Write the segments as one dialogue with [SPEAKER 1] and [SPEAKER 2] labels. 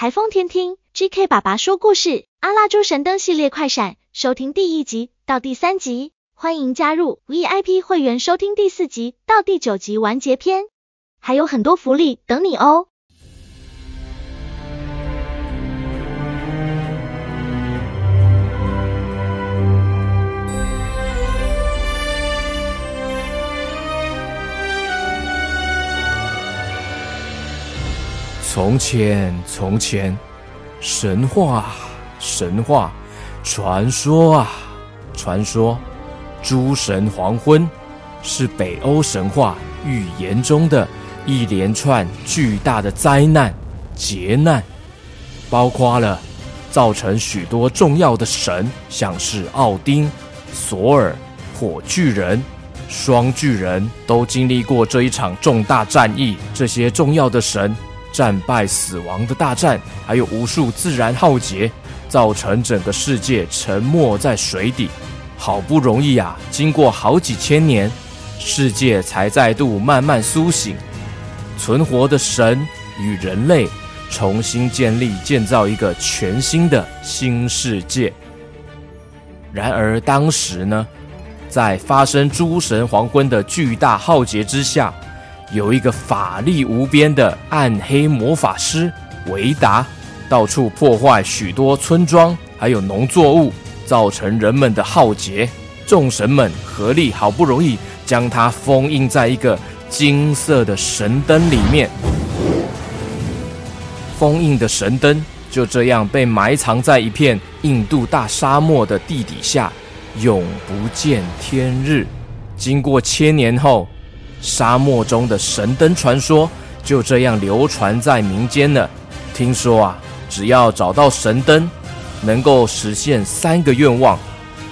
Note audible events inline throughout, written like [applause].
[SPEAKER 1] 台风天听，GK 爸爸说故事，阿拉猪神灯系列快闪，收听第一集到第三集，欢迎加入 VIP 会员收听第四集到第九集完结篇，还有很多福利等你哦。
[SPEAKER 2] 从前，从前，神话，神话，传说啊，传说，诸神黄昏是北欧神话预言中的一连串巨大的灾难劫难，包括了造成许多重要的神，像是奥丁、索尔、火巨人、双巨人都经历过这一场重大战役。这些重要的神。战败死亡的大战，还有无数自然浩劫，造成整个世界沉没在水底。好不容易啊，经过好几千年，世界才再度慢慢苏醒，存活的神与人类重新建立、建造一个全新的新世界。然而当时呢，在发生诸神黄昏的巨大浩劫之下。有一个法力无边的暗黑魔法师维达，到处破坏许多村庄，还有农作物，造成人们的浩劫。众神们合力，好不容易将它封印在一个金色的神灯里面。封印的神灯就这样被埋藏在一片印度大沙漠的地底下，永不见天日。经过千年后。沙漠中的神灯传说就这样流传在民间了。听说啊，只要找到神灯，能够实现三个愿望，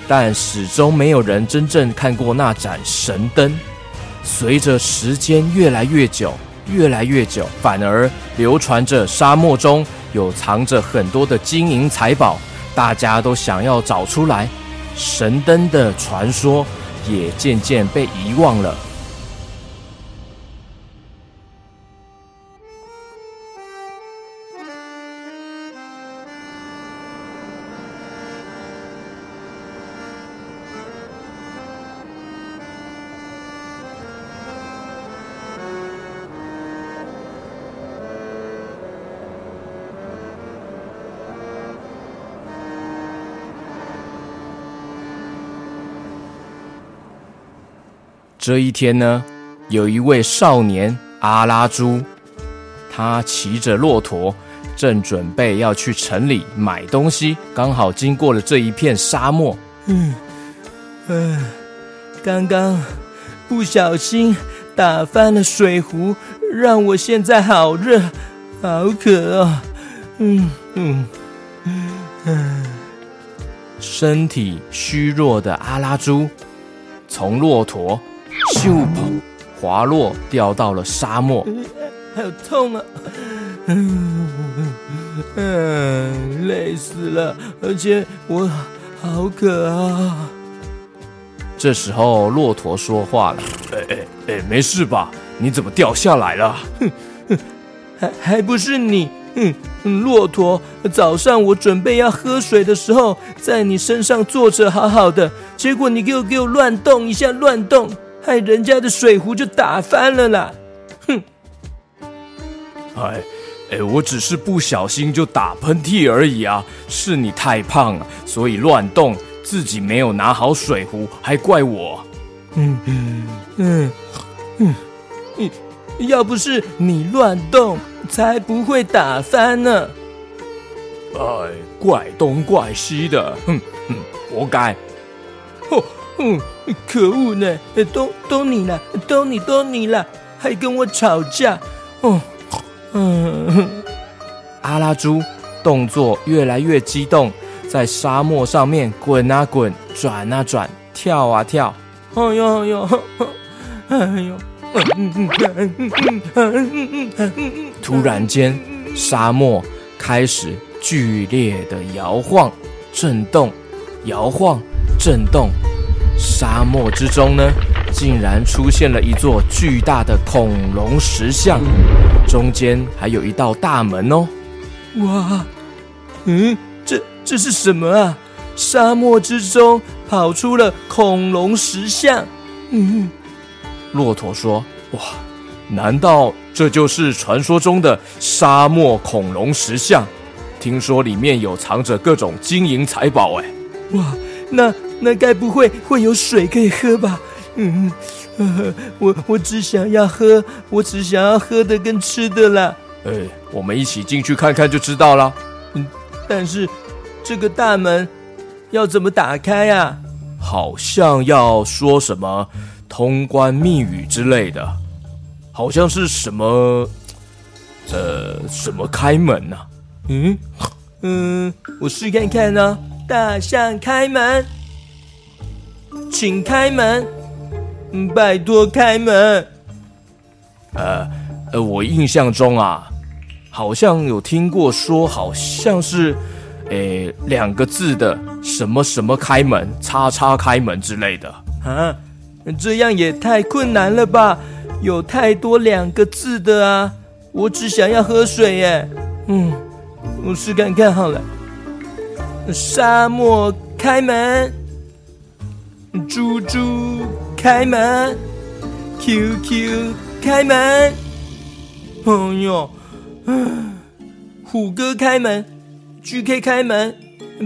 [SPEAKER 2] 但始终没有人真正看过那盏神灯。随着时间越来越久，越来越久，反而流传着沙漠中有藏着很多的金银财宝，大家都想要找出来。神灯的传说也渐渐被遗忘了。这一天呢，有一位少年阿拉朱，他骑着骆驼，正准备要去城里买东西，刚好经过了这一片沙漠。
[SPEAKER 3] 嗯，嗯，刚刚不小心打翻了水壶，让我现在好热，好渴啊！嗯嗯
[SPEAKER 2] 嗯，身体虚弱的阿拉朱从骆驼。咻！跑，滑落，掉到了沙漠。
[SPEAKER 3] 好痛啊！嗯嗯，累死了，而且我好渴啊。
[SPEAKER 2] 这时候，骆驼说话了：“哎哎哎，没事吧？你怎么掉下来了？
[SPEAKER 3] 哼哼，还还不是你？嗯，骆驼，早上我准备要喝水的时候，在你身上坐着好好的，结果你给我给我乱动一下，乱动。”害人家的水壶就打翻了啦！哼！
[SPEAKER 2] 哎哎，我只是不小心就打喷嚏而已啊！是你太胖了，所以乱动，自己没有拿好水壶，还怪我。
[SPEAKER 3] 嗯嗯嗯嗯，嗯，要不是你乱动，才不会打翻呢。
[SPEAKER 2] 哎，怪东怪西的，哼哼，活
[SPEAKER 3] 该。嗯，可恶呢！都都你了，都你都你了，还跟我吵架。哦，嗯，
[SPEAKER 2] 阿拉猪动作越来越激动，在沙漠上面滚啊滚，转啊转，跳啊跳。
[SPEAKER 3] 哎呦哎呦，哎呦！
[SPEAKER 2] 突然间，沙漠开始剧烈的摇晃、震动，摇晃、震动。沙漠之中呢，竟然出现了一座巨大的恐龙石像，中间还有一道大门哦。
[SPEAKER 3] 哇，嗯，这这是什么啊？沙漠之中跑出了恐龙石像。嗯，
[SPEAKER 2] 骆驼说：“哇，难道这就是传说中的沙漠恐龙石像？听说里面有藏着各种金银财宝。”哎，
[SPEAKER 3] 哇，那那该不会会有水可以喝吧？嗯，呃、我我只想要喝，我只想要喝的跟吃的啦。
[SPEAKER 2] 哎，我们一起进去看看就知道了。
[SPEAKER 3] 嗯，但是这个大门要怎么打开呀？
[SPEAKER 2] 好像要说什么通关密语之类的，好像是什么呃什么开门呢？啊？
[SPEAKER 3] 嗯嗯，我试看看呢，哦。大象开门，请开门，拜托开门。
[SPEAKER 2] 呃呃，我印象中啊。好像有听过说，好像是，诶，两个字的什么什么开门，叉叉开门之类的
[SPEAKER 3] 啊，这样也太困难了吧？有太多两个字的啊！我只想要喝水耶。嗯，我试看看好了。沙漠开门，猪猪开门，QQ 开门。哎呦！嗯，虎哥开门，GK 开门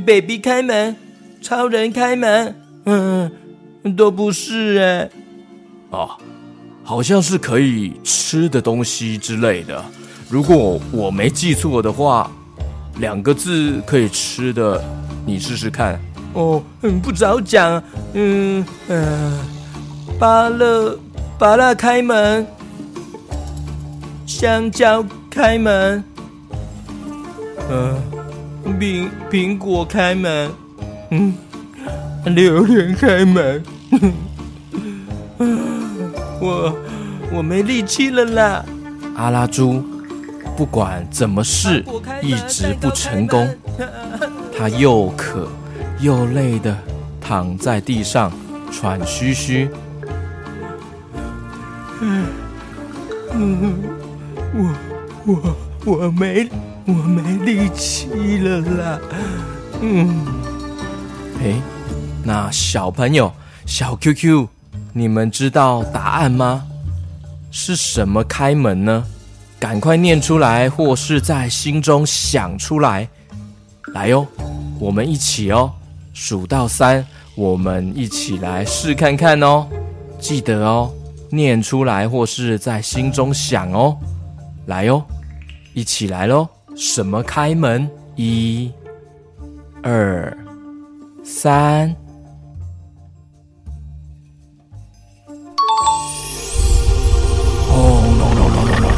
[SPEAKER 3] ，baby 开门，超人开门，嗯，都不是哎。
[SPEAKER 2] 哦，好像是可以吃的东西之类的。如果我没记错的话，两个字可以吃的，你试试看。
[SPEAKER 3] 哦，嗯，不早讲。嗯嗯、呃，芭乐芭乐开门，香蕉。开门，嗯、呃，苹苹果开门，嗯，榴莲开门，[laughs] 我我没力气了啦！
[SPEAKER 2] 阿拉猪不管怎么试，一直不成功。[laughs] 他又渴又累的躺在地上喘吁吁。
[SPEAKER 3] 嗯嗯，我。我我没我没力气了啦，嗯，
[SPEAKER 2] 哎，那小朋友小 QQ，你们知道答案吗？是什么开门呢？赶快念出来，或是在心中想出来。来哟，我们一起哦，数到三，我们一起来试看看哦。记得哦，念出来或是在心中想哦。来哟，一起来喽！什么开门？一、二、三。轰隆隆隆隆隆！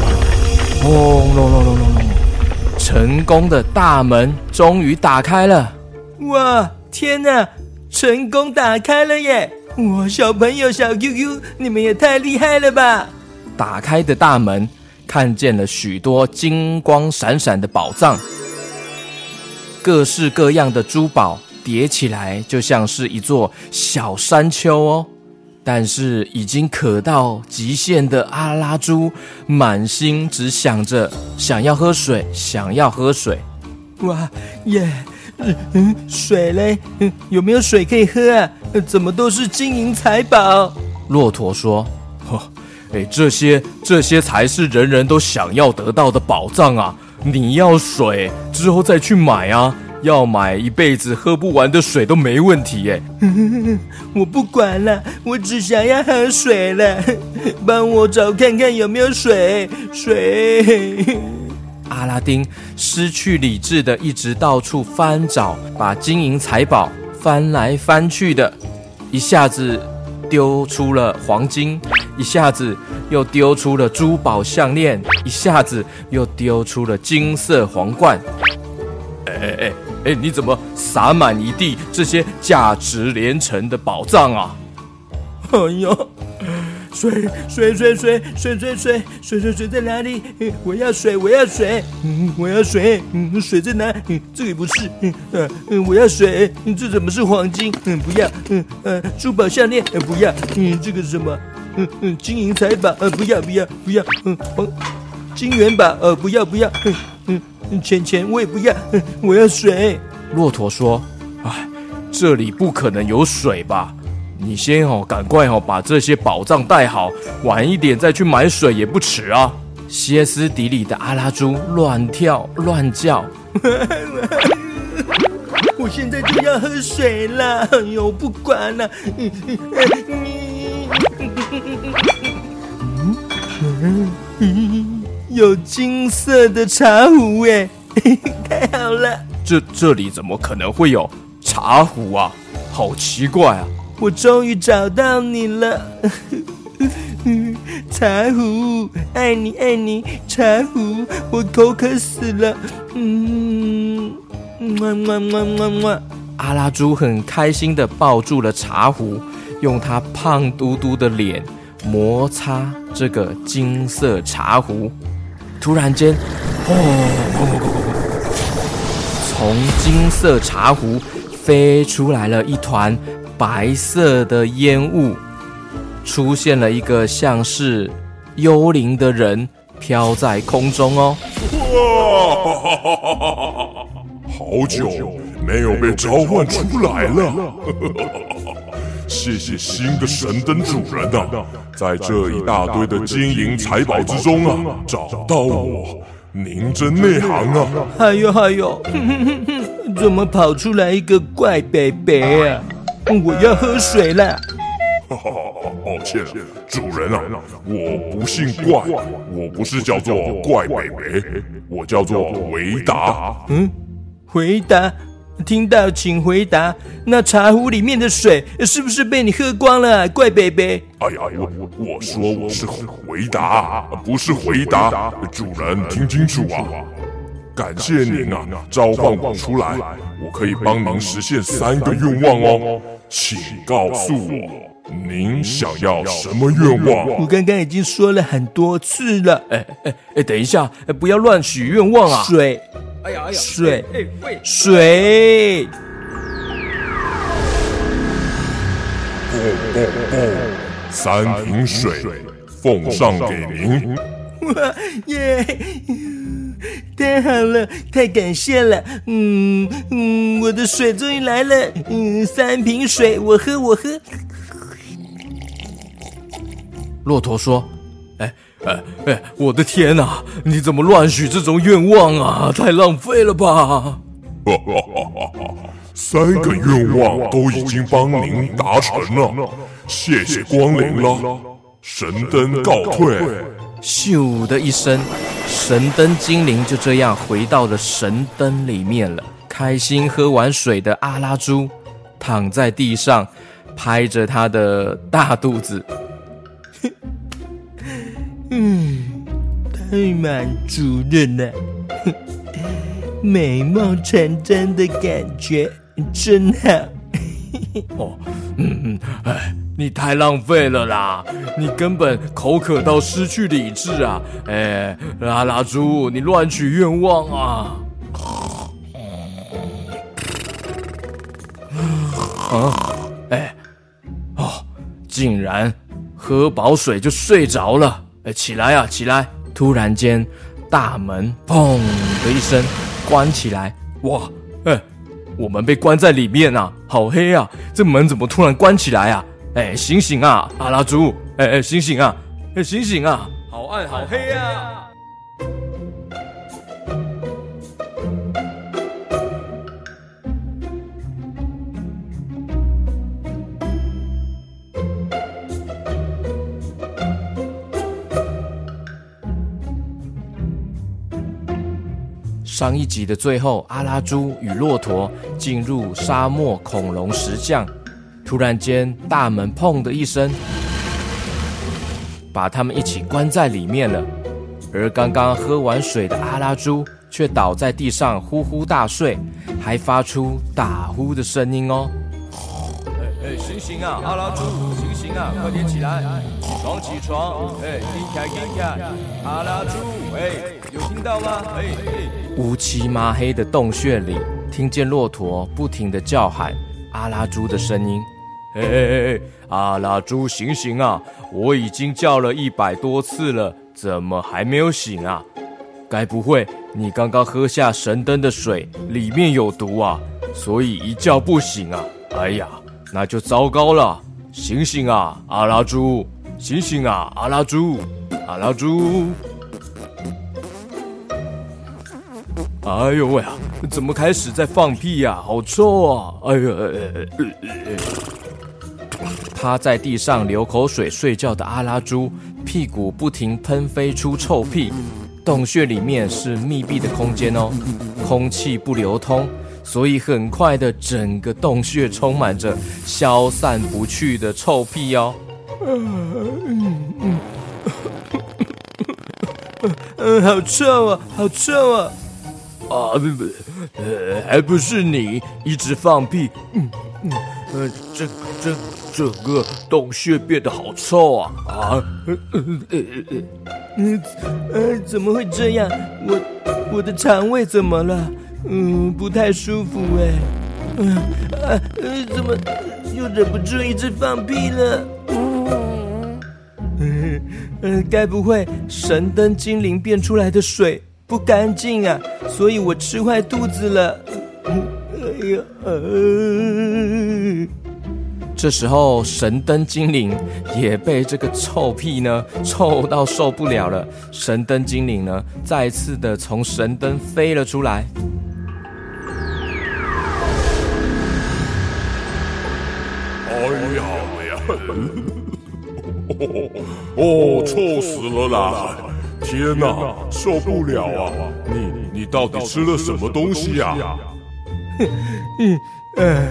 [SPEAKER 2] 轰隆隆隆隆隆！成功的大门终于打开了！
[SPEAKER 3] 哇，天哪！成功打开了耶！哇，小朋友小 QQ，你们也太厉害了吧！
[SPEAKER 2] 打开的大门。看见了许多金光闪闪的宝藏，各式各样的珠宝叠起来，就像是一座小山丘哦。但是已经渴到极限的阿拉猪，满心只想着想要喝水，想要喝水。
[SPEAKER 3] 哇耶，嗯嗯，水嘞？嗯，有没有水可以喝啊？怎么都是金银财宝？
[SPEAKER 2] 骆驼说：“呵。”哎，这些这些才是人人都想要得到的宝藏啊！你要水之后再去买啊，要买一辈子喝不完的水都没问题耶。[laughs]
[SPEAKER 3] 我不管了，我只想要喝水了，帮我找看看有没有水水。
[SPEAKER 2] 阿拉丁失去理智的一直到处翻找，把金银财宝翻来翻去的，一下子。丢出了黄金，一下子又丢出了珠宝项链，一下子又丢出了金色皇冠。哎哎哎哎，你怎么洒满一地这些价值连城的宝藏啊？[laughs]
[SPEAKER 3] 哎呦！水水水水水水水水水在哪里？我要水，我要水，嗯，我要水，嗯，水在哪？嗯，这里不是，嗯嗯，我要水，嗯这怎么是黄金？嗯，不要，嗯呃，珠宝项链，不要，嗯，这个是什么？嗯嗯，金银财宝，呃，不要不要不要，嗯，黄金元宝，呃，不要不要，嗯嗯，钱钱我也不要，我要水。
[SPEAKER 2] 骆驼说：“哎，这里不可能有水吧？你先哦，赶快哦，把这些宝藏带好，晚一点再去买水也不迟啊。”歇斯底里的阿拉猪乱跳乱叫。[laughs]
[SPEAKER 3] 我现在就要喝水了，哎呦，不管了。有金色的茶壶哎，太好了！
[SPEAKER 2] 这这里怎么可能会有茶壶啊？好奇怪啊！
[SPEAKER 3] 我终于找到你了，[laughs] 茶壶，爱你爱你，茶壶，我口渴死了。嗯，么么么么么。
[SPEAKER 2] 阿拉猪很开心的抱住了茶壶，用它胖嘟嘟的脸摩擦这个金色茶壶。突然间，哦，从金色茶壶飞出来了一团白色的烟雾，出现了一个像是幽灵的人飘在空中哦。
[SPEAKER 4] 哇，好久没有被召唤出来了。谢谢新的神灯主人啊，在这一大堆的金银财宝之中啊，找到我，您真内行啊！
[SPEAKER 3] 还有还有，哼哼哼哼，[laughs] 怎么跑出来一个怪伯伯啊？我要喝水了。
[SPEAKER 4] 哈哈，抱歉，主人啊，我不姓怪，我不是叫做怪伯伯，我叫做维达。
[SPEAKER 3] 嗯，回答。听到，请回答。那茶壶里面的水是不是被你喝光了，怪北北？
[SPEAKER 4] 哎呀，我我说我是回答，不是回答。主人听清楚啊！感谢您啊，召唤我出来，我可以帮忙实现三个愿望哦。请告诉我，您想要什么愿望？
[SPEAKER 3] 我刚刚已经说了很多次了。
[SPEAKER 2] 哎哎哎，等一下，不要乱许愿望啊！
[SPEAKER 3] 水。
[SPEAKER 2] 哎呀哎呀，
[SPEAKER 3] 水，
[SPEAKER 2] 哎喂，
[SPEAKER 3] 水，
[SPEAKER 4] 不不不，三瓶水奉上给您。
[SPEAKER 3] 哇 [laughs] 耶，[laughs] 太好了，太感谢了。嗯嗯，我的水终于来了。嗯，三瓶水，我喝我喝。
[SPEAKER 2] 骆驼说。哎哎哎，我的天哪！你怎么乱许这种愿望啊？太浪费了吧！哈哈
[SPEAKER 4] 哈哈，三个愿望都已经帮您达成了，谢谢光临了。神灯告退。
[SPEAKER 2] 咻的一声，神灯精灵就这样回到了神灯里面了。开心喝完水的阿拉猪躺在地上，拍着他的大肚子。
[SPEAKER 3] 嗯，太满足了呢，美梦成真的感觉真好。
[SPEAKER 2] 哦，嗯嗯，哎，你太浪费了啦！你根本口渴到失去理智啊！哎，拉拉猪，你乱许愿望啊！啊，哎，哦，竟然喝饱水就睡着了。哎，起来啊，起来！突然间，大门砰的一声关起来。哇，哎，我们被关在里面啊，好黑啊！这门怎么突然关起来啊？哎，醒醒啊，阿拉猪！哎哎，醒醒啊！哎，醒醒啊！好暗，好黑啊！上一集的最后，阿拉猪与骆驼进入沙漠恐龙石像，突然间大门砰的一声，把他们一起关在里面了。而刚刚喝完水的阿拉猪却倒在地上呼呼大睡，还发出打呼的声音哦。哎哎，醒醒啊，阿拉猪，醒醒啊，快点起来，起床起床，哎，起来起来，阿拉猪，哎，有听到吗？哎哎。乌漆嘛黑的洞穴里，听见骆驼不停的叫喊阿拉猪的声音。嘿嘿嘿，阿拉猪，醒醒啊！我已经叫了一百多次了，怎么还没有醒啊？该不会你刚刚喝下神灯的水里面有毒啊？所以一觉不醒啊？哎呀，那就糟糕了！醒醒啊，阿拉猪！醒醒啊，阿拉猪！阿拉猪！哎呦喂啊！怎么开始在放屁呀？好臭啊！哎呀！趴在地上流口水睡觉的阿拉猪，屁股不停喷飞出臭屁。洞穴里面是密闭的空间哦，空气不流通，所以很快的整个洞穴充满着消散不去的臭屁哦。
[SPEAKER 3] 嗯嗯嗯，好臭啊，好臭啊！
[SPEAKER 2] 啊，不不，呃，还不是你一直放屁，嗯嗯，这这整个洞穴变得好臭啊啊，呃呃呃
[SPEAKER 3] 呃，怎么会这样？我我的肠胃怎么了？嗯，不太舒服哎，嗯啊呃，怎么又忍不住一直放屁了？嗯，该不会神灯精灵变出来的水？不干净啊，所以我吃坏肚子了。呀，
[SPEAKER 2] 这时候神灯精灵也被这个臭屁呢臭到受不了了。神灯精灵呢再次的从神灯飞了出来。
[SPEAKER 4] 哎呀哎呀！哦，臭死了啦！天哪，受不了啊！你你到底吃了什么东西呀？[laughs]
[SPEAKER 3] 嗯嗯，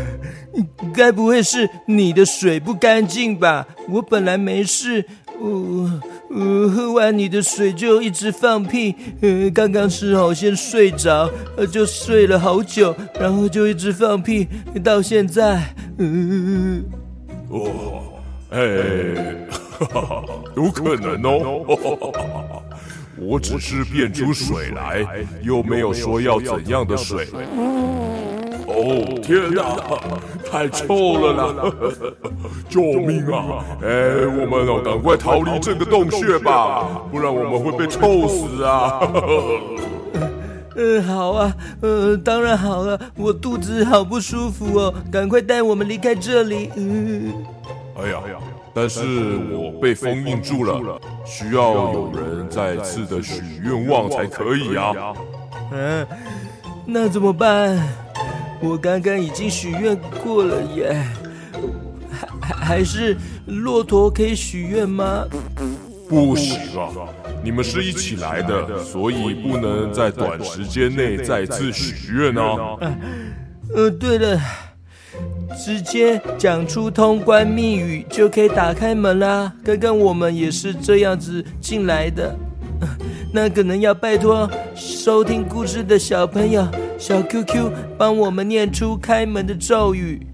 [SPEAKER 3] 该不会是你的水不干净吧？我本来没事，我我喝完你的水就一直放屁。嗯，刚刚吃好先睡着，就睡了好久，然后就一直放屁到现在。嗯，
[SPEAKER 4] 哦，哎，哈哈，有可能哦。[laughs] 我只是变出水来，又没有说要怎样的水。哦，天哪，太臭了啦！救命啊！哎，我们要赶快逃离这个洞穴吧，不然我们会被臭死啊！
[SPEAKER 3] 嗯，[laughs] 好啊，呃，当然好了，我肚子好不舒服哦，赶快带我们离开这里。嗯，
[SPEAKER 4] 哎呀，哎呀。但是我被封印住了，需要有人再次的许愿望才可以啊。
[SPEAKER 3] 嗯，那怎么办？我刚刚已经许愿过了耶。还还是骆驼可以许愿吗？
[SPEAKER 4] 不行啊，你们是一起来的，所以不能在短时间内再次许愿啊。
[SPEAKER 3] 呃，对了。直接讲出通关密语就可以打开门啦。刚刚我们也是这样子进来的，那可能要拜托收听故事的小朋友小 QQ 帮我们念出开门的咒语。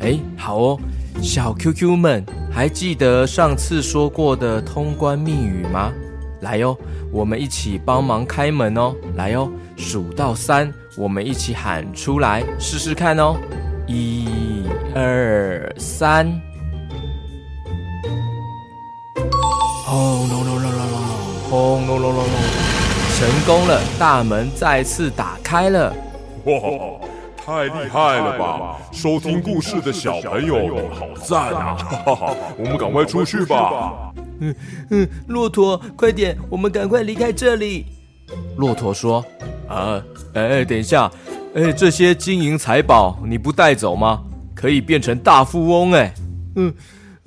[SPEAKER 2] 哎，好哦，小 QQ 们还记得上次说过的通关密语吗？来哟，我们一起帮忙开门哦。来哟，数到三，我们一起喊出来试试看哦。一、二、三！轰隆隆隆隆隆，轰隆隆隆隆，成功了！大门再次打开了。
[SPEAKER 4] 哇，太厉害了吧！收听故事的小朋友好赞啊！哈哈，我们赶快出去吧。
[SPEAKER 3] 嗯嗯，骆驼，快点，我们赶快离开这里。
[SPEAKER 2] 骆驼说：“啊，哎，等一下。”哎，这些金银财宝你不带走吗？可以变成大富翁哎。
[SPEAKER 3] 嗯，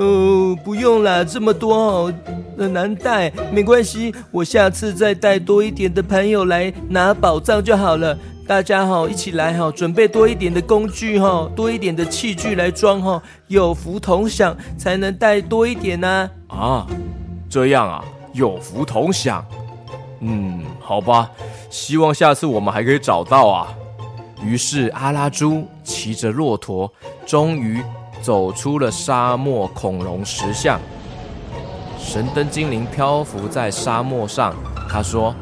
[SPEAKER 3] 呃，不用啦，这么多哦，很难带，没关系，我下次再带多一点的朋友来拿宝藏就好了。大家好，一起来哈，准备多一点的工具哈，多一点的器具来装哈，有福同享才能带多一点呢。
[SPEAKER 2] 啊，这样啊，有福同享。嗯，好吧，希望下次我们还可以找到啊。于是阿拉猪骑着骆驼，终于走出了沙漠恐龙石像。神灯精灵漂浮在沙漠上，他说：“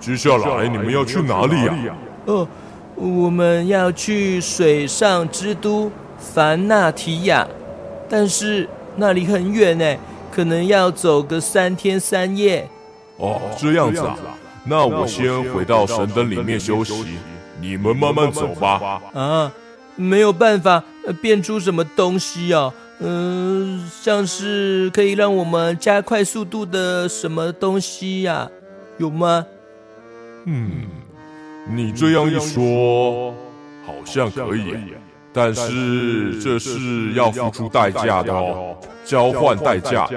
[SPEAKER 4] 接下来你们要去哪里呀？”“
[SPEAKER 3] 哦，我们要去水上之都凡纳提亚，但是那里很远呢，可能要走个三天三夜。”“
[SPEAKER 4] 哦，这样子啊。”那我先回到神灯里面休息，你们慢慢走吧。
[SPEAKER 3] 啊，没有办法变出什么东西啊？嗯、呃，像是可以让我们加快速度的什么东西呀、啊？有吗？
[SPEAKER 4] 嗯，你这样一说，好像可以，但是这是要付出代价的哦，交换代价，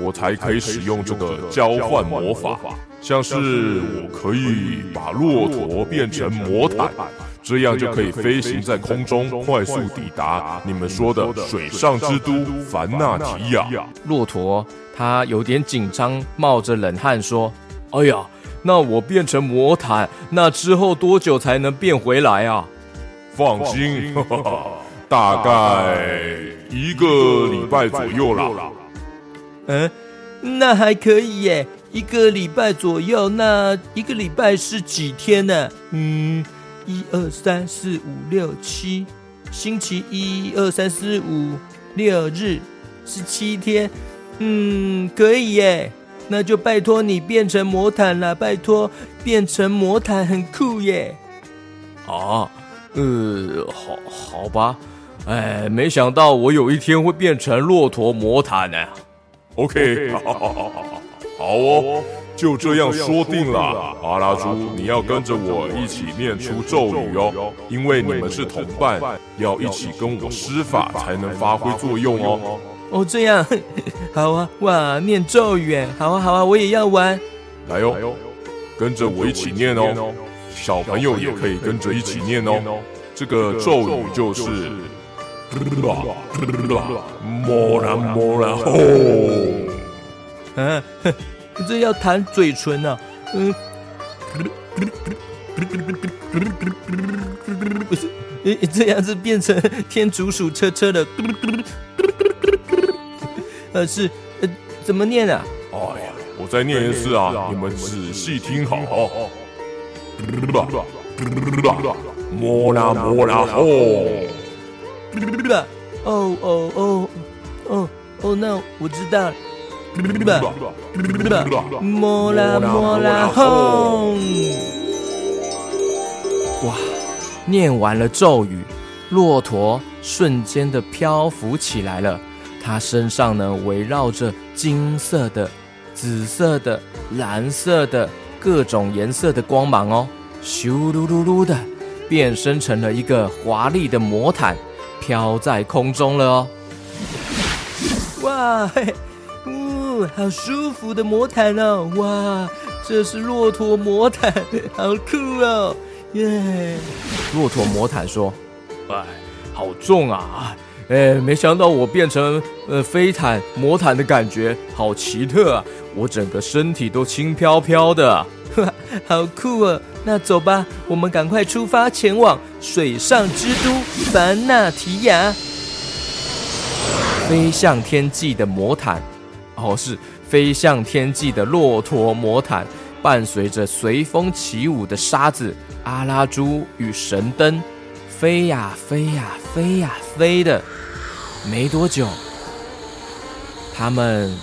[SPEAKER 4] 我才可以使用这个交换魔法。像是我可以把骆驼变成魔毯，这样就可以飞行在空中，快速抵达你们说的水上之都凡纳提亚。
[SPEAKER 2] 骆驼他有点紧张，冒着冷汗说：“哎呀，那我变成魔毯，那之后多久才能变回来啊？”
[SPEAKER 4] 放心，哈哈，大概一个礼拜左右啦。
[SPEAKER 3] 嗯，那还可以耶。一个礼拜左右，那一个礼拜是几天呢、啊？嗯，一二三四五六七，星期一、二、三、四、五、六日是七天。嗯，可以耶。那就拜托你变成魔毯了，拜托变成魔毯很酷耶。
[SPEAKER 2] 啊，呃，好，好吧。哎，没想到我有一天会变成骆驼魔毯呢。
[SPEAKER 4] OK，[laughs] 好好好好好。好哦，就这样说定了。阿拉猪，你要跟着我一起念出咒语哦，因为你们是同伴，要一起跟我施法才能发挥作用哦。
[SPEAKER 3] 哦，这样，[laughs] 好啊，哇，念咒语，好啊，好啊，我也要玩。
[SPEAKER 4] 来哟，跟着我一起念哦，小朋友也可以跟着一起念哦。这个咒语就是，[laughs] 莫啦莫啦吼。
[SPEAKER 3] 啊，[laughs] 这要弹嘴唇呢、啊。嗯，不是，这样子变成天竺鼠车车的。[laughs] 呃，是，呃，怎么念啊？
[SPEAKER 4] 哎呀，我再念一次啊，你们仔细听好。莫啦莫啦吼。
[SPEAKER 3] 哦哦哦哦哦，那我知道。莫拉莫拉轰！
[SPEAKER 2] 哇，念完了咒语，骆驼瞬间的漂浮起来了。它身上呢，围绕着金色的、紫色的、蓝色的各种颜色的光芒哦，咻噜噜噜的，变身成了一个华丽的魔毯，飘在空中了哦。
[SPEAKER 3] 哇嘿！好舒服的魔毯哦！哇，这是骆驼魔毯，好酷哦！耶！
[SPEAKER 2] 骆驼魔毯说：“哎，好重啊！哎，没想到我变成呃飞毯魔毯的感觉好奇特啊！我整个身体都轻飘飘的，
[SPEAKER 3] 哇，[laughs] 好酷哦！那走吧，我们赶快出发前往水上之都凡纳提亚，
[SPEAKER 2] 飞向天际的魔毯。”哦，是飞向天际的骆驼魔毯，伴随着随风起舞的沙子阿拉猪与神灯，飞呀飞呀飞呀飞的。没多久，他们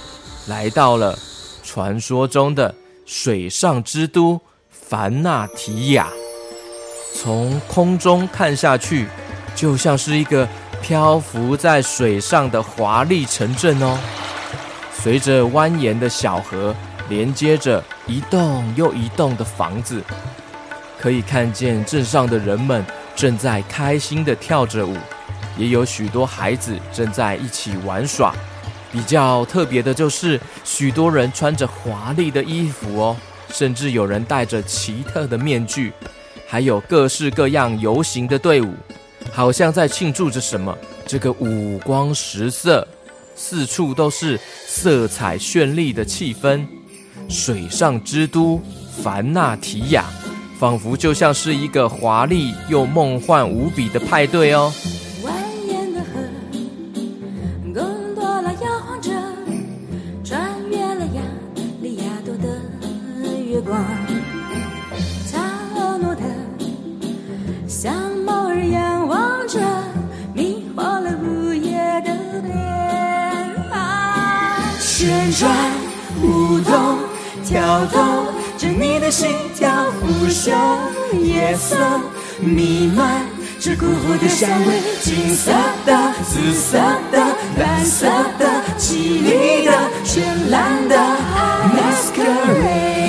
[SPEAKER 2] 来到了传说中的水上之都凡纳提亚。从空中看下去，就像是一个漂浮在水上的华丽城镇哦。随着蜿蜒的小河，连接着一栋又一栋的房子，可以看见镇上的人们正在开心地跳着舞，也有许多孩子正在一起玩耍。比较特别的就是，许多人穿着华丽的衣服哦，甚至有人戴着奇特的面具，还有各式各样游行的队伍，好像在庆祝着什么。这个五光十色。四处都是色彩绚丽的气氛，水上之都凡纳提亚，仿佛就像是一个华丽又梦幻无比的派对哦。
[SPEAKER 5] 旋转舞动，跳动着你的。
[SPEAKER 3] 心跳腐朽，夜色弥漫着古火的香味，金色的、紫色的、蓝色的、绮丽的、绚烂的 masquerade。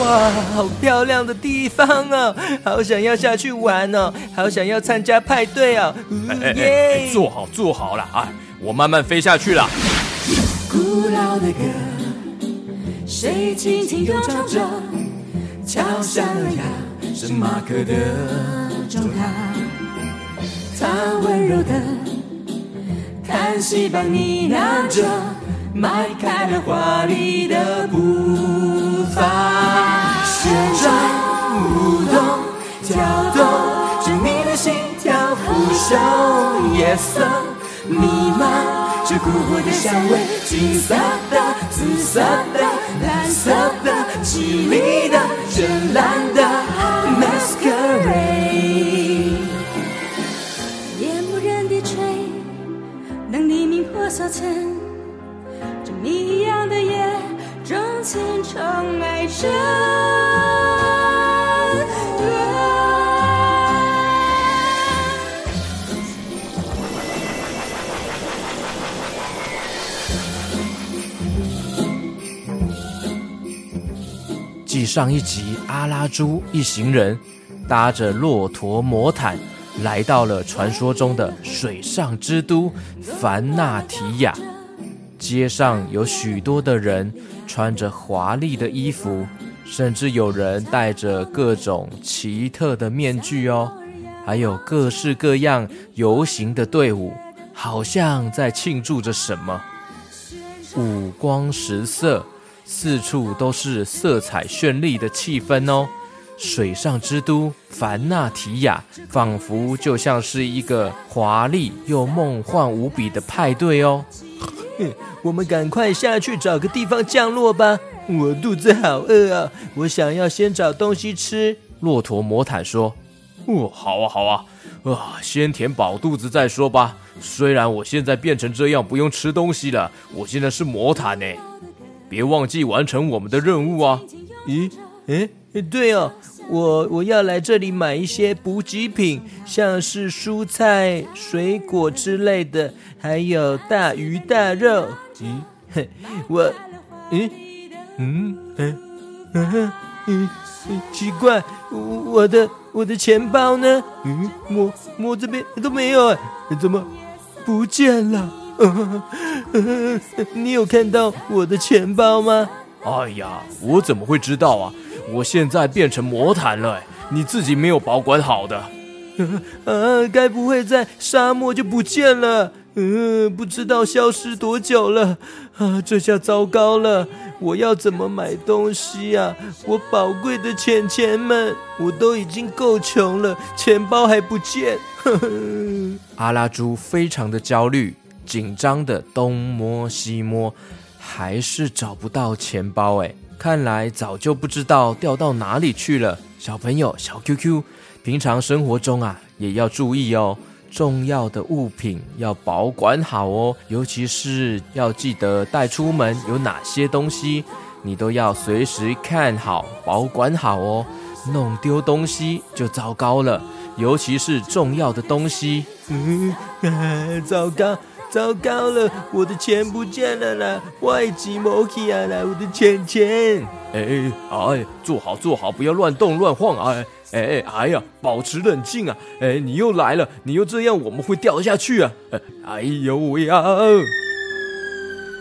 [SPEAKER 3] 哇，好漂亮的地方哦，好想要下去玩哦，好想要参加派对哦。
[SPEAKER 2] 哎哎哎，坐好坐好了啊，我慢慢飞下去了。
[SPEAKER 3] 古老的歌，谁轻轻又唱着，敲响了呀，圣马可的钟塔。他温柔的叹息般呢喃着，迈开了华丽的步伐，旋转舞动，跳动着你的心跳，腐朽夜色弥漫。这古火的香味，金色的、紫色的、蓝色的、绮丽的、绚烂的 masquerade。
[SPEAKER 2] 上一集，阿拉猪一行人搭着骆驼魔毯来到了传说中的水上之都凡纳提亚。街上有许多的人穿着华丽的衣服，甚至有人戴着各种奇特的面具哦，还有各式各样游行的队伍，好像在庆祝着什么，五光十色。四处都是色彩绚丽的气氛哦，水上之都凡纳提亚仿佛就像是一个华丽又梦幻无比的派对哦。[laughs]
[SPEAKER 3] 我们赶快下去找个地方降落吧，我肚子好饿啊，我想要先找东西吃。
[SPEAKER 2] 骆驼魔毯说：“哦，好啊，好啊，啊，先填饱肚子再说吧。虽然我现在变成这样不用吃东西了，我现在是魔毯呢。”别忘记完成我们的任务啊！
[SPEAKER 3] 咦，诶，对哦，我我要来这里买一些补给品，像是蔬菜、水果之类的，还有大鱼大肉。咦，嘿，我，嗯，嗯，嗯，嗯，嗯，奇怪，我的我的钱包呢？嗯，摸摸这边都没有啊，怎么不见了？呃呃，你有看到我的钱包吗？
[SPEAKER 2] 哎呀，我怎么会知道啊？我现在变成魔毯了，你自己没有保管好的。
[SPEAKER 3] 呃，[laughs] 该不会在沙漠就不见了？嗯，不知道消失多久了。啊，这下糟糕了，我要怎么买东西啊？我宝贵的钱钱们，我都已经够穷了，钱包还不见。呵呵。
[SPEAKER 2] 阿拉猪非常的焦虑。紧张的东摸西摸，还是找不到钱包哎！看来早就不知道掉到哪里去了。小朋友，小 QQ，平常生活中啊，也要注意哦，重要的物品要保管好哦，尤其是要记得带出门有哪些东西，你都要随时看好、保管好哦。弄丢东西就糟糕了，尤其是重要的东西。
[SPEAKER 3] 嗯，[laughs] 糟糕。糟糕了，我的钱不见了啦！外籍摩奇啊，来我的钱钱！
[SPEAKER 2] 哎哎，坐好坐好，不要乱动乱晃啊！哎哎哎呀，保持冷静啊！哎，你又来了，你又这样，我们会掉下去啊！哎呦喂啊！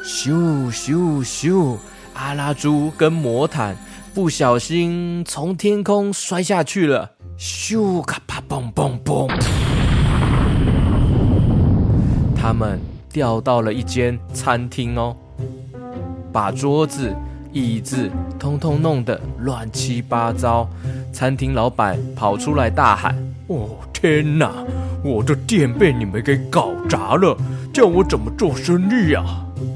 [SPEAKER 2] 咻咻咻！阿拉猪跟魔毯不小心从天空摔下去了，咻咔啪嘣嘣嘣！他们掉到了一间餐厅哦，把桌子、椅子通通弄得乱七八糟。餐厅老板跑出来大喊：“
[SPEAKER 6] 哦，天哪！我的店被你们给搞砸了，叫我怎么做生意呀？”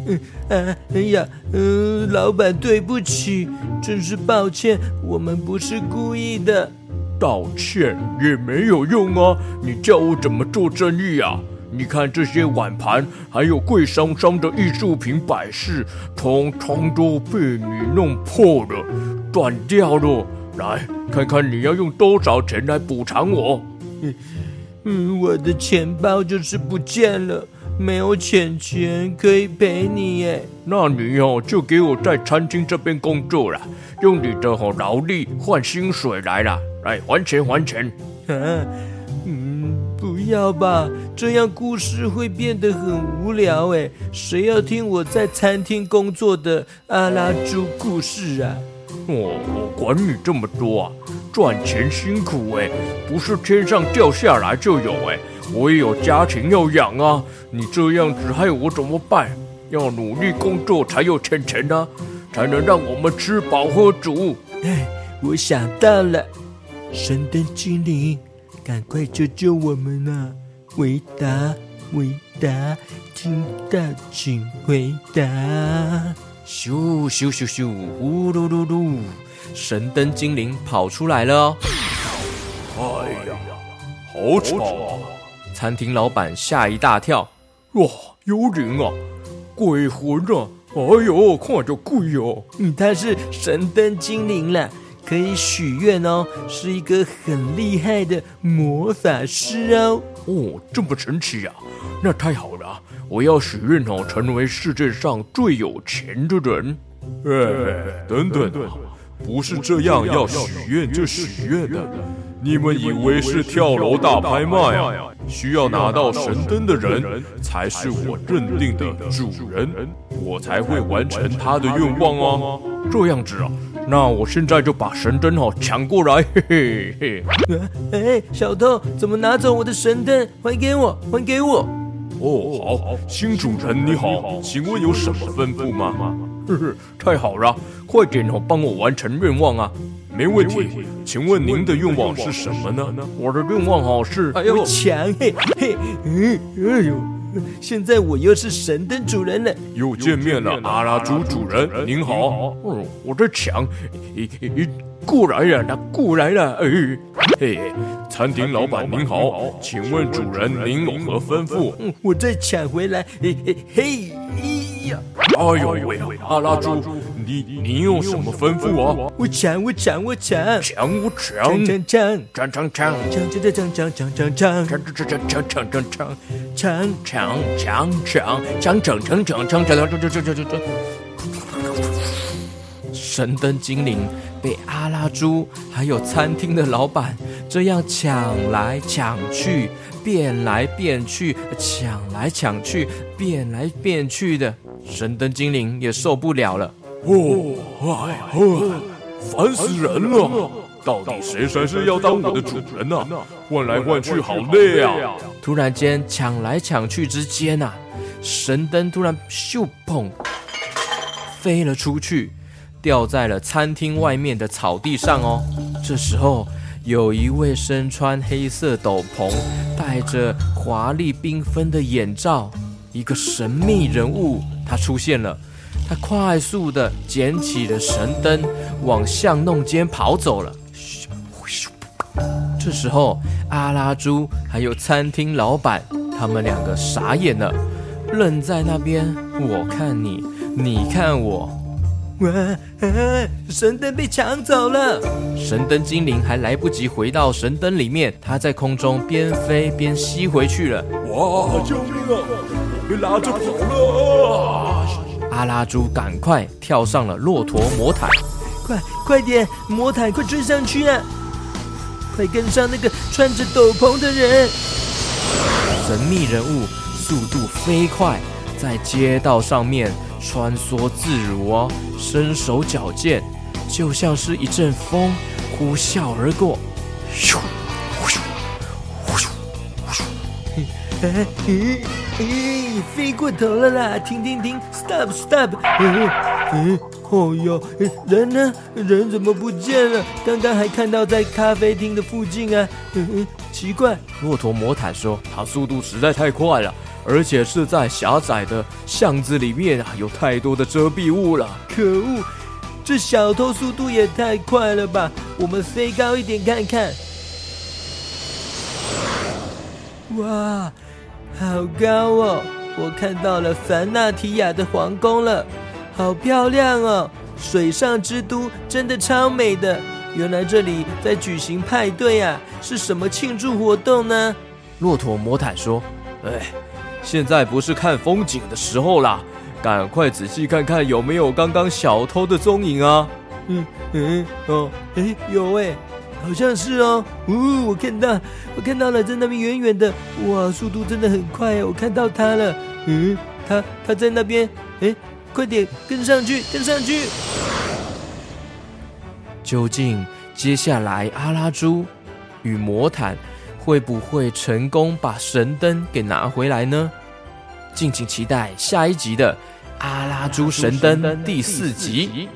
[SPEAKER 3] 嗯啊，哎呀，嗯，老板对不起，真是抱歉，我们不是故意的。
[SPEAKER 6] 道歉也没有用啊！你叫我怎么做生意啊？你看这些碗盘，还有贵桑桑的艺术品摆饰，通通都被你弄破了，断掉了。来看看你要用多少钱来补偿我？
[SPEAKER 3] 嗯嗯，我的钱包就是不见了，没有钱钱可以赔你耶。
[SPEAKER 6] 那你哦，就给我在餐厅这边工作了，用你的哦劳力换薪水来了，来还
[SPEAKER 3] 钱还钱。[laughs] 要吧，这样故事会变得很无聊哎，谁要听我在餐厅工作的阿拉猪故事啊？
[SPEAKER 6] 哦，我管你这么多啊！赚钱辛苦哎，不是天上掉下来就有哎，我也有家庭要养啊！你这样子害我怎么办？要努力工作才有钱钱呢，才能让我们吃饱喝足。
[SPEAKER 3] 哎，我想到了，神灯精灵，赶快救救我们啊！回答，回答，听到请回答。
[SPEAKER 2] 咻咻咻咻，呼噜噜噜，神灯精灵跑出来了哦！
[SPEAKER 4] 哎呀，好吵啊！
[SPEAKER 2] 餐厅老板吓一大跳，
[SPEAKER 6] 哇，幽灵啊，鬼魂啊！哎呦，看着鬼哦！
[SPEAKER 3] 嗯，他是神灯精灵了，可以许愿哦，是一个很厉害的魔法师哦。
[SPEAKER 6] 哦，这么神奇呀，啊？那太好了。我要许愿哦，成为世界上最有钱的人。
[SPEAKER 4] 哎，等等，不是这样，要许愿就许愿的。你们以为是跳楼大拍卖啊？需要拿到神灯的人才是我认定的主人，我才会完成他的愿望哦。
[SPEAKER 6] 这样子啊，那我现在就把神灯哦抢过来，嘿嘿嘿。
[SPEAKER 3] 哎，小偷，怎么拿走我的神灯？还给我，还给我！
[SPEAKER 4] 哦，好，新主人你好，请问有什么吩咐吗？
[SPEAKER 6] 呵呵，太好了，快点哦，帮我完成愿望啊！
[SPEAKER 4] 没问题，请问您的愿望是什么呢？
[SPEAKER 6] 我的愿望好是，
[SPEAKER 3] 哎呦，强嘿嘿，嗯，哎呦，现在我又是神的主人了，
[SPEAKER 4] 又见面了，阿拉猪主人您好，
[SPEAKER 6] 嗯，我的强，咦咦，过来了，他过来了，哎，嘿。
[SPEAKER 4] 餐厅老板您好，请问主人您有何吩咐？
[SPEAKER 3] 嗯，我再抢回来。嘿嘿嘿，哎呀，
[SPEAKER 4] 哎呦喂，阿拉猪，你你有什么吩咐啊？
[SPEAKER 3] 我抢我抢我抢，
[SPEAKER 6] 抢我抢，
[SPEAKER 3] 抢抢
[SPEAKER 6] 抢抢抢抢，
[SPEAKER 3] 抢抢抢抢抢抢抢抢，
[SPEAKER 6] 抢抢抢抢抢抢抢，抢抢抢抢抢抢抢抢抢抢抢抢抢抢。
[SPEAKER 2] 神灯精灵被阿拉猪还有餐厅的老板。这样抢来抢去，变来变去，抢来抢去，变来变去的，神灯精灵也受不了了。
[SPEAKER 4] 哦，哎，哦，烦死人了！到底谁才是要当我的主人呢？换来换去好累啊！
[SPEAKER 2] 突然间抢来抢去之间呐，神灯突然咻砰飞了出去，掉在了餐厅外面的草地上哦。这时候。有一位身穿黑色斗篷、戴着华丽缤纷的眼罩，一个神秘人物，他出现了。他快速的捡起了神灯，往巷弄间跑走了。这时候，阿拉猪还有餐厅老板，他们两个傻眼了，愣在那边。我看你，你看我。
[SPEAKER 3] 哇！神灯被抢走了，
[SPEAKER 2] 神灯精灵还来不及回到神灯里面，他在空中边飞边吸回去了。
[SPEAKER 4] 哇！救命啊！我被拉着跑了！
[SPEAKER 2] 阿拉猪赶快跳上了骆驼魔毯，
[SPEAKER 3] 快快点，魔毯快追上去啊！快跟上那个穿着斗篷的人！
[SPEAKER 2] 神秘人物速度飞快，在街道上面。穿梭自如哦，身手矫健，就像是一阵风呼啸而过。咻，咻，咻，咻，
[SPEAKER 3] 哎，咦，咦，飞过头了啦！停停停，stop，stop！嗯嗯，哦哟，人呢？人怎么不见了？刚刚还看到在咖啡厅的附近啊。嗯嗯，奇怪。
[SPEAKER 2] 骆驼魔毯说：“它速度实在太快了。”而且是在狭窄的巷子里面啊，有太多的遮蔽物了。
[SPEAKER 3] 可恶，这小偷速度也太快了吧！我们飞高一点看看。哇，好高哦！我看到了凡纳提亚的皇宫了，好漂亮哦！水上之都真的超美的。原来这里在举行派对啊，是什么庆祝活动呢？
[SPEAKER 2] 骆驼魔毯说：“哎，现在不是看风景的时候啦，赶快仔细看看有没有刚刚小偷的踪影啊！”
[SPEAKER 3] 嗯嗯哦，哎有哎，好像是哦。呜，我看到，我看到了，在那边远远的，哇，速度真的很快，我看到他了。嗯，他他在那边，哎，快点跟上去，跟上去。
[SPEAKER 2] 究竟接下来阿拉猪与魔毯会不会成功把神灯给拿回来呢？敬请期待下一集的《阿拉猪神灯》第四集。